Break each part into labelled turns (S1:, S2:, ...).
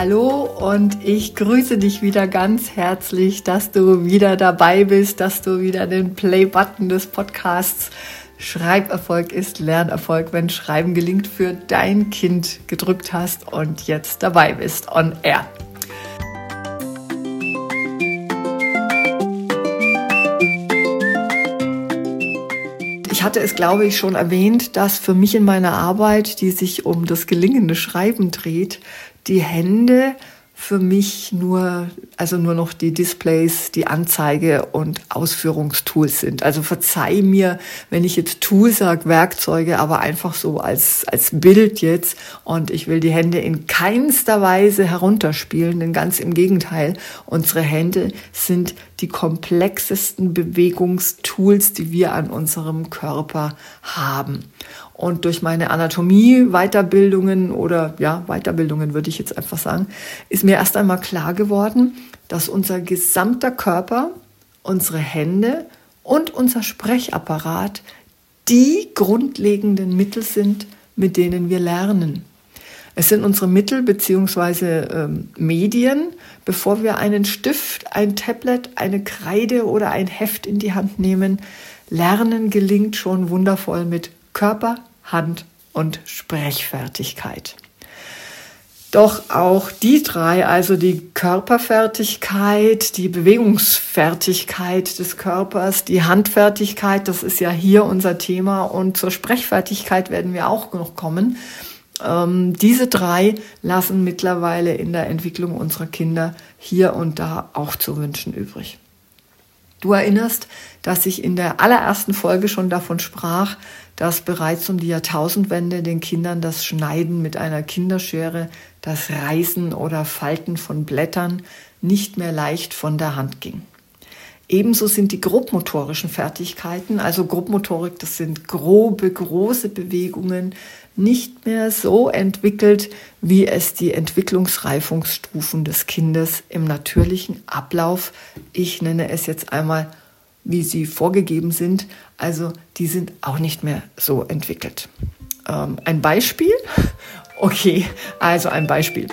S1: Hallo und ich grüße dich wieder ganz herzlich, dass du wieder dabei bist, dass du wieder den Play-Button des Podcasts Schreiberfolg ist Lernerfolg, wenn Schreiben gelingt für dein Kind gedrückt hast und jetzt dabei bist on air. Hatte es, glaube ich, schon erwähnt, dass für mich in meiner Arbeit, die sich um das gelingende Schreiben dreht, die Hände für mich nur, also nur noch die Displays, die Anzeige und Ausführungstools sind. Also verzeih mir, wenn ich jetzt Tool sage, Werkzeuge, aber einfach so als, als Bild jetzt. Und ich will die Hände in keinster Weise herunterspielen, denn ganz im Gegenteil. Unsere Hände sind die komplexesten Bewegungstools, die wir an unserem Körper haben. Und durch meine Anatomie, Weiterbildungen oder ja, Weiterbildungen würde ich jetzt einfach sagen, ist mir erst einmal klar geworden, dass unser gesamter Körper, unsere Hände und unser Sprechapparat die grundlegenden Mittel sind, mit denen wir lernen. Es sind unsere Mittel beziehungsweise ähm, Medien, bevor wir einen Stift, ein Tablet, eine Kreide oder ein Heft in die Hand nehmen. Lernen gelingt schon wundervoll mit Körper, Hand- und Sprechfertigkeit. Doch auch die drei, also die Körperfertigkeit, die Bewegungsfertigkeit des Körpers, die Handfertigkeit, das ist ja hier unser Thema und zur Sprechfertigkeit werden wir auch noch kommen. Ähm, diese drei lassen mittlerweile in der Entwicklung unserer Kinder hier und da auch zu wünschen übrig. Du erinnerst, dass ich in der allerersten Folge schon davon sprach, dass bereits um die Jahrtausendwende den Kindern das Schneiden mit einer Kinderschere, das Reißen oder Falten von Blättern nicht mehr leicht von der Hand ging. Ebenso sind die grobmotorischen Fertigkeiten, also Grobmotorik, das sind grobe, große Bewegungen, nicht mehr so entwickelt, wie es die Entwicklungsreifungsstufen des Kindes im natürlichen Ablauf, ich nenne es jetzt einmal, wie sie vorgegeben sind, also die sind auch nicht mehr so entwickelt. Ähm, ein Beispiel? Okay, also ein Beispiel.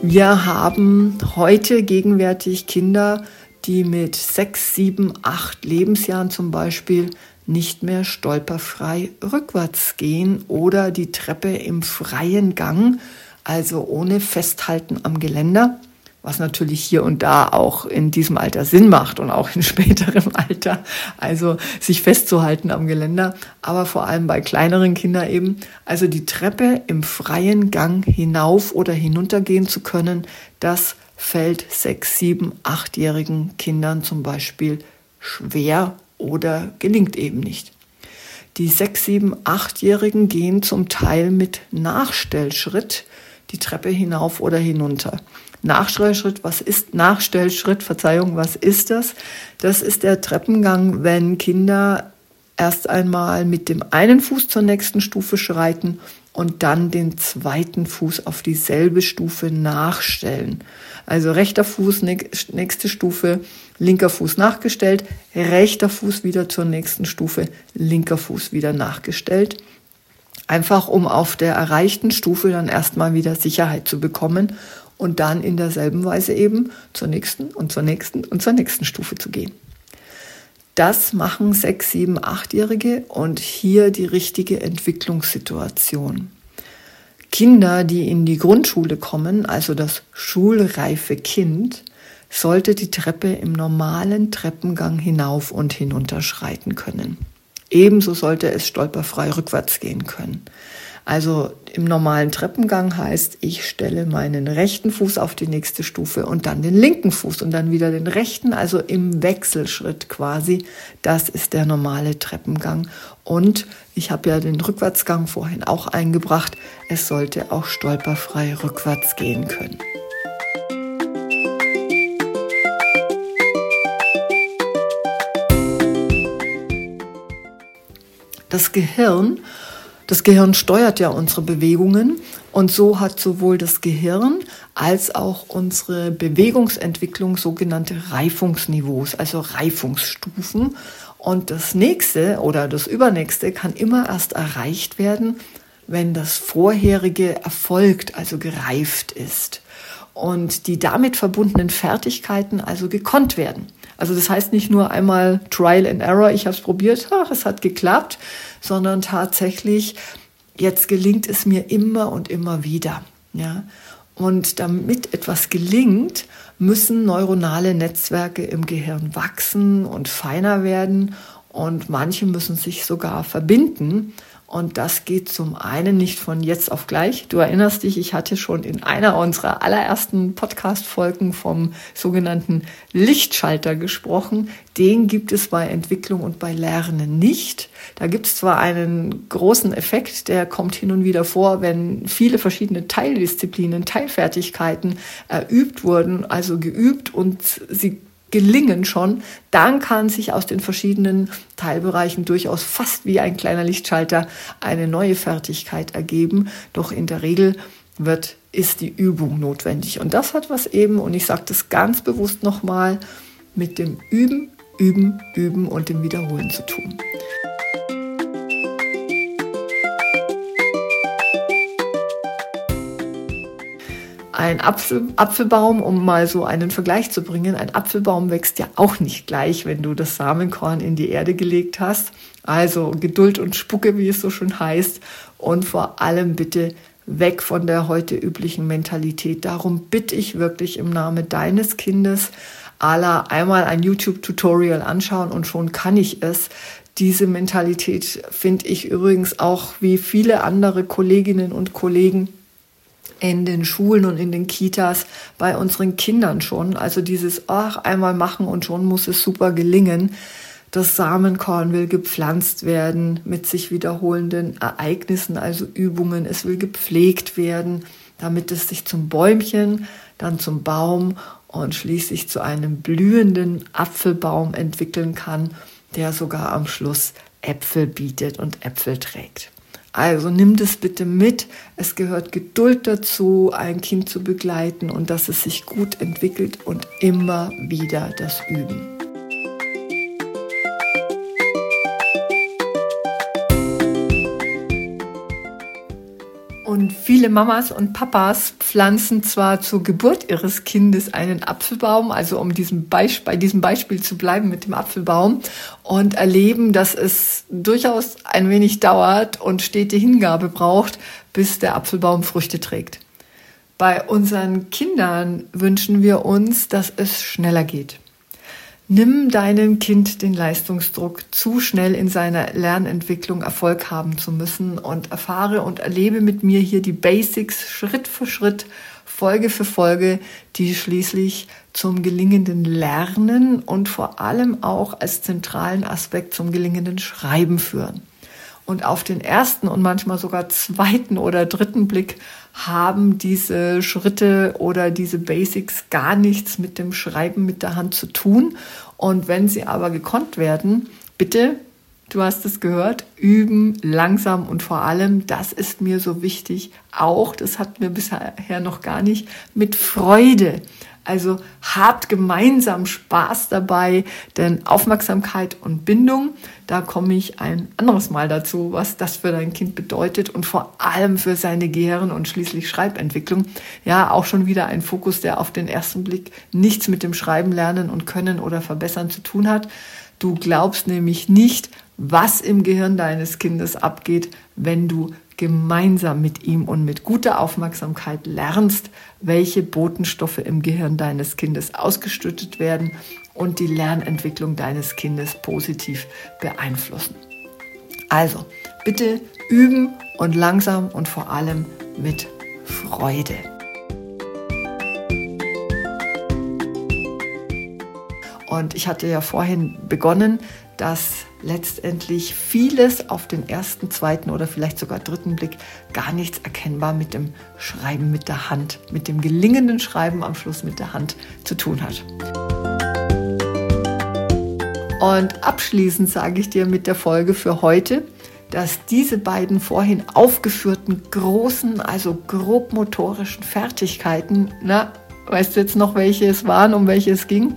S1: Wir haben heute gegenwärtig Kinder, die mit sechs, sieben, acht Lebensjahren zum Beispiel nicht mehr stolperfrei rückwärts gehen oder die Treppe im freien Gang, also ohne Festhalten am Geländer, was natürlich hier und da auch in diesem Alter Sinn macht und auch in späterem Alter, also sich festzuhalten am Geländer, aber vor allem bei kleineren Kindern eben, also die Treppe im freien Gang hinauf oder hinuntergehen zu können, das fällt sechs, sieben, achtjährigen Kindern zum Beispiel schwer oder gelingt eben nicht. Die sechs, sieben, achtjährigen gehen zum Teil mit Nachstellschritt die Treppe hinauf oder hinunter. Nachstellschritt, was ist Nachstellschritt? Verzeihung, was ist das? Das ist der Treppengang, wenn Kinder erst einmal mit dem einen Fuß zur nächsten Stufe schreiten und dann den zweiten Fuß auf dieselbe Stufe nachstellen. Also rechter Fuß, nächste Stufe, linker Fuß nachgestellt, rechter Fuß wieder zur nächsten Stufe, linker Fuß wieder nachgestellt. Einfach um auf der erreichten Stufe dann erstmal wieder Sicherheit zu bekommen und dann in derselben Weise eben zur nächsten und zur nächsten und zur nächsten Stufe zu gehen. Das machen sechs, sieben, achtjährige und hier die richtige Entwicklungssituation. Kinder, die in die Grundschule kommen, also das schulreife Kind, sollte die Treppe im normalen Treppengang hinauf und hinunter schreiten können. Ebenso sollte es stolperfrei rückwärts gehen können. Also im normalen Treppengang heißt, ich stelle meinen rechten Fuß auf die nächste Stufe und dann den linken Fuß und dann wieder den rechten, also im Wechselschritt quasi. Das ist der normale Treppengang. Und ich habe ja den Rückwärtsgang vorhin auch eingebracht. Es sollte auch stolperfrei rückwärts gehen können. Das Gehirn, das Gehirn steuert ja unsere Bewegungen und so hat sowohl das Gehirn als auch unsere Bewegungsentwicklung sogenannte Reifungsniveaus, also Reifungsstufen. Und das nächste oder das übernächste kann immer erst erreicht werden, wenn das vorherige erfolgt, also gereift ist und die damit verbundenen Fertigkeiten also gekonnt werden. Also das heißt nicht nur einmal Trial and Error, ich habe es probiert, ach, es hat geklappt, sondern tatsächlich, jetzt gelingt es mir immer und immer wieder. Ja? Und damit etwas gelingt, müssen neuronale Netzwerke im Gehirn wachsen und feiner werden und manche müssen sich sogar verbinden. Und das geht zum einen nicht von jetzt auf gleich. Du erinnerst dich, ich hatte schon in einer unserer allerersten Podcast-Folgen vom sogenannten Lichtschalter gesprochen. Den gibt es bei Entwicklung und bei Lernen nicht. Da gibt es zwar einen großen Effekt, der kommt hin und wieder vor, wenn viele verschiedene Teildisziplinen, Teilfertigkeiten erübt wurden, also geübt und sie gelingen schon, dann kann sich aus den verschiedenen Teilbereichen durchaus fast wie ein kleiner Lichtschalter eine neue Fertigkeit ergeben. Doch in der Regel wird, ist die Übung notwendig. Und das hat was eben, und ich sage das ganz bewusst nochmal, mit dem Üben, Üben, Üben und dem Wiederholen zu tun. Ein Apfel, Apfelbaum, um mal so einen Vergleich zu bringen, ein Apfelbaum wächst ja auch nicht gleich, wenn du das Samenkorn in die Erde gelegt hast. Also Geduld und Spucke, wie es so schon heißt. Und vor allem bitte weg von der heute üblichen Mentalität. Darum bitte ich wirklich im Namen deines Kindes, aller einmal ein YouTube-Tutorial anschauen und schon kann ich es. Diese Mentalität finde ich übrigens auch wie viele andere Kolleginnen und Kollegen in den Schulen und in den Kitas bei unseren Kindern schon. Also dieses, ach, einmal machen und schon muss es super gelingen. Das Samenkorn will gepflanzt werden mit sich wiederholenden Ereignissen, also Übungen. Es will gepflegt werden, damit es sich zum Bäumchen, dann zum Baum und schließlich zu einem blühenden Apfelbaum entwickeln kann, der sogar am Schluss Äpfel bietet und Äpfel trägt. Also nimm das bitte mit. Es gehört Geduld dazu, ein Kind zu begleiten und dass es sich gut entwickelt und immer wieder das Üben. Viele Mamas und Papas pflanzen zwar zur Geburt ihres Kindes einen Apfelbaum, also um diesem bei diesem Beispiel zu bleiben mit dem Apfelbaum, und erleben, dass es durchaus ein wenig dauert und stete Hingabe braucht, bis der Apfelbaum Früchte trägt. Bei unseren Kindern wünschen wir uns, dass es schneller geht. Nimm deinem Kind den Leistungsdruck, zu schnell in seiner Lernentwicklung Erfolg haben zu müssen und erfahre und erlebe mit mir hier die Basics Schritt für Schritt, Folge für Folge, die schließlich zum gelingenden Lernen und vor allem auch als zentralen Aspekt zum gelingenden Schreiben führen. Und auf den ersten und manchmal sogar zweiten oder dritten Blick haben diese Schritte oder diese Basics gar nichts mit dem Schreiben mit der Hand zu tun. Und wenn sie aber gekonnt werden, bitte, du hast es gehört, üben langsam und vor allem, das ist mir so wichtig, auch, das hatten wir bisher noch gar nicht, mit Freude. Also habt gemeinsam Spaß dabei, denn Aufmerksamkeit und Bindung, da komme ich ein anderes Mal dazu, was das für dein Kind bedeutet und vor allem für seine Gehirn- und schließlich Schreibentwicklung. Ja, auch schon wieder ein Fokus, der auf den ersten Blick nichts mit dem Schreiben lernen und können oder verbessern zu tun hat. Du glaubst nämlich nicht, was im Gehirn deines Kindes abgeht, wenn du gemeinsam mit ihm und mit guter Aufmerksamkeit lernst, welche Botenstoffe im Gehirn deines Kindes ausgeschüttet werden und die Lernentwicklung deines Kindes positiv beeinflussen. Also, Bitte üben und langsam und vor allem mit Freude. Und ich hatte ja vorhin begonnen, dass letztendlich vieles auf den ersten, zweiten oder vielleicht sogar dritten Blick gar nichts erkennbar mit dem Schreiben mit der Hand, mit dem gelingenden Schreiben am Schluss mit der Hand zu tun hat. Und abschließend sage ich dir mit der Folge für heute, dass diese beiden vorhin aufgeführten großen, also grobmotorischen Fertigkeiten, na, weißt du jetzt noch, welche es waren, um welche es ging?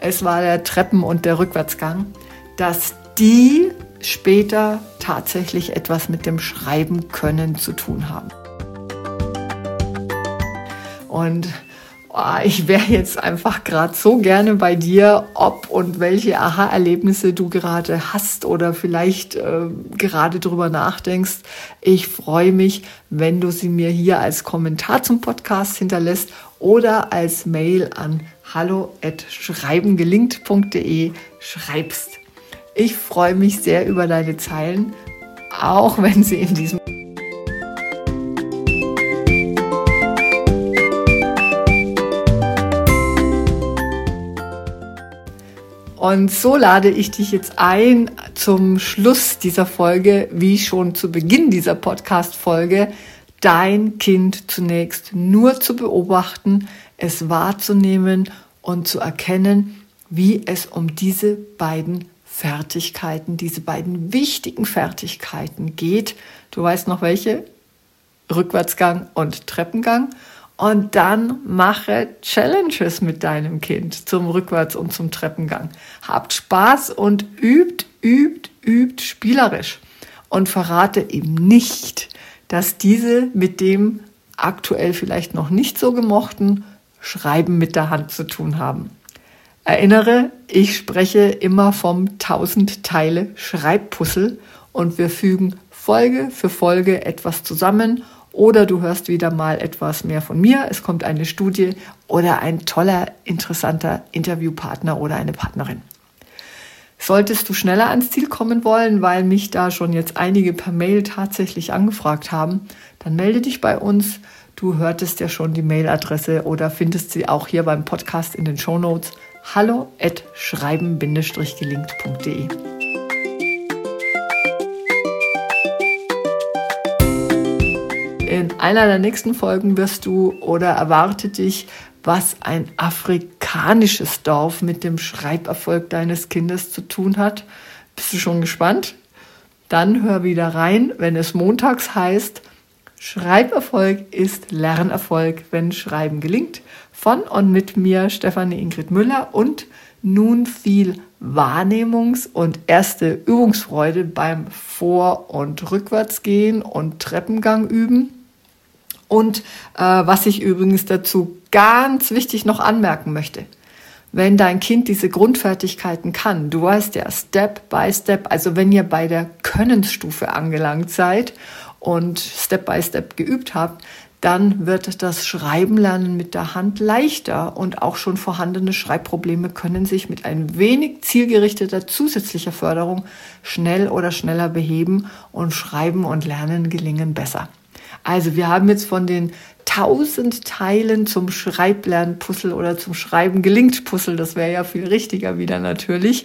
S1: Es war der Treppen- und der Rückwärtsgang, dass die später tatsächlich etwas mit dem Schreiben können zu tun haben. Und oh, ich wäre jetzt einfach gerade so gerne bei dir, ob und welche Aha-Erlebnisse du gerade hast oder vielleicht äh, gerade drüber nachdenkst. Ich freue mich, wenn du sie mir hier als Kommentar zum Podcast hinterlässt oder als Mail an hallo@schreibengelingt.de schreibst. Ich freue mich sehr über deine Zeilen, auch wenn sie in diesem Und so lade ich dich jetzt ein zum Schluss dieser Folge, wie schon zu Beginn dieser Podcast-Folge, dein Kind zunächst nur zu beobachten, es wahrzunehmen und zu erkennen, wie es um diese beiden Fertigkeiten, diese beiden wichtigen Fertigkeiten geht. Du weißt noch welche? Rückwärtsgang und Treppengang und dann mache Challenges mit deinem Kind zum Rückwärts- und zum Treppengang. Habt Spaß und übt, übt, übt spielerisch. Und verrate ihm nicht, dass diese mit dem aktuell vielleicht noch nicht so gemochten Schreiben mit der Hand zu tun haben. Erinnere, ich spreche immer vom 1000 Teile Schreibpuzzle und wir fügen Folge für Folge etwas zusammen oder du hörst wieder mal etwas mehr von mir. Es kommt eine Studie oder ein toller, interessanter Interviewpartner oder eine Partnerin. Solltest du schneller ans Ziel kommen wollen, weil mich da schon jetzt einige per Mail tatsächlich angefragt haben, dann melde dich bei uns. Du hörtest ja schon die Mailadresse oder findest sie auch hier beim Podcast in den Show Notes. Hallo at schreiben-gelingt.de. In einer der nächsten Folgen wirst du oder erwartet dich, was ein afrikanisches Dorf mit dem Schreiberfolg deines Kindes zu tun hat. Bist du schon gespannt? Dann hör wieder rein, wenn es montags heißt, Schreiberfolg ist Lernerfolg, wenn Schreiben gelingt. Von und mit mir, Stefanie Ingrid Müller und nun viel Wahrnehmungs- und erste Übungsfreude beim Vor- und Rückwärtsgehen und Treppengang üben. Und äh, was ich übrigens dazu ganz wichtig noch anmerken möchte, wenn dein Kind diese Grundfertigkeiten kann, du weißt ja, Step by Step, also wenn ihr bei der Könnensstufe angelangt seid und Step by Step geübt habt, dann wird das Schreiben lernen mit der Hand leichter und auch schon vorhandene Schreibprobleme können sich mit ein wenig zielgerichteter zusätzlicher Förderung schnell oder schneller beheben und Schreiben und Lernen gelingen besser. Also wir haben jetzt von den tausend Teilen zum Schreiblernpuzzle oder zum Schreiben gelingt Puzzle, das wäre ja viel richtiger wieder natürlich,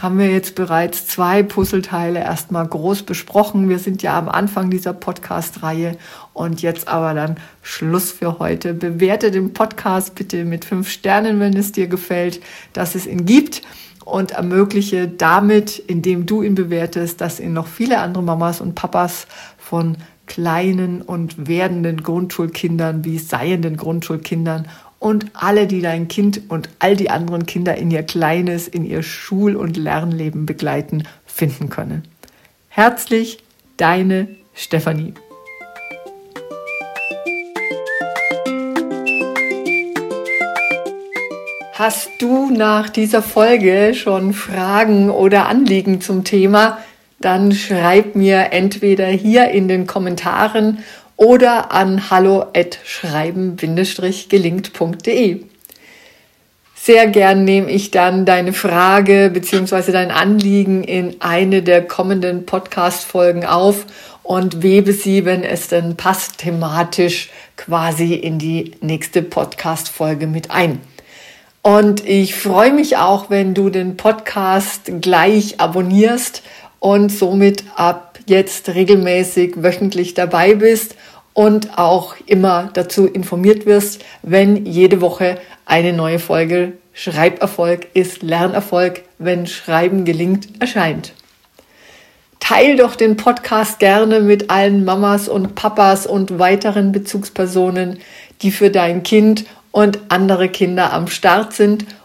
S1: haben wir jetzt bereits zwei Puzzleteile erstmal groß besprochen. Wir sind ja am Anfang dieser Podcast-Reihe und jetzt aber dann Schluss für heute. Bewerte den Podcast bitte mit fünf Sternen, wenn es dir gefällt, dass es ihn gibt und ermögliche damit, indem du ihn bewertest, dass ihn noch viele andere Mamas und Papas von kleinen und werdenden Grundschulkindern wie seienden Grundschulkindern und alle, die dein Kind und all die anderen Kinder in ihr kleines, in ihr Schul- und Lernleben begleiten, finden können. Herzlich, deine Stefanie. Hast du nach dieser Folge schon Fragen oder Anliegen zum Thema? Dann schreib mir entweder hier in den Kommentaren oder an hallo@schreiben-gelingt.de. Sehr gern nehme ich dann deine Frage bzw. dein Anliegen in eine der kommenden Podcast-Folgen auf und webe sie, wenn es denn passt, thematisch quasi in die nächste Podcast-Folge mit ein. Und ich freue mich auch, wenn du den Podcast gleich abonnierst und somit ab jetzt regelmäßig wöchentlich dabei bist und auch immer dazu informiert wirst, wenn jede Woche eine neue Folge Schreiberfolg ist Lernerfolg, wenn Schreiben gelingt, erscheint. Teil doch den Podcast gerne mit allen Mamas und Papas und weiteren Bezugspersonen, die für dein Kind und andere Kinder am Start sind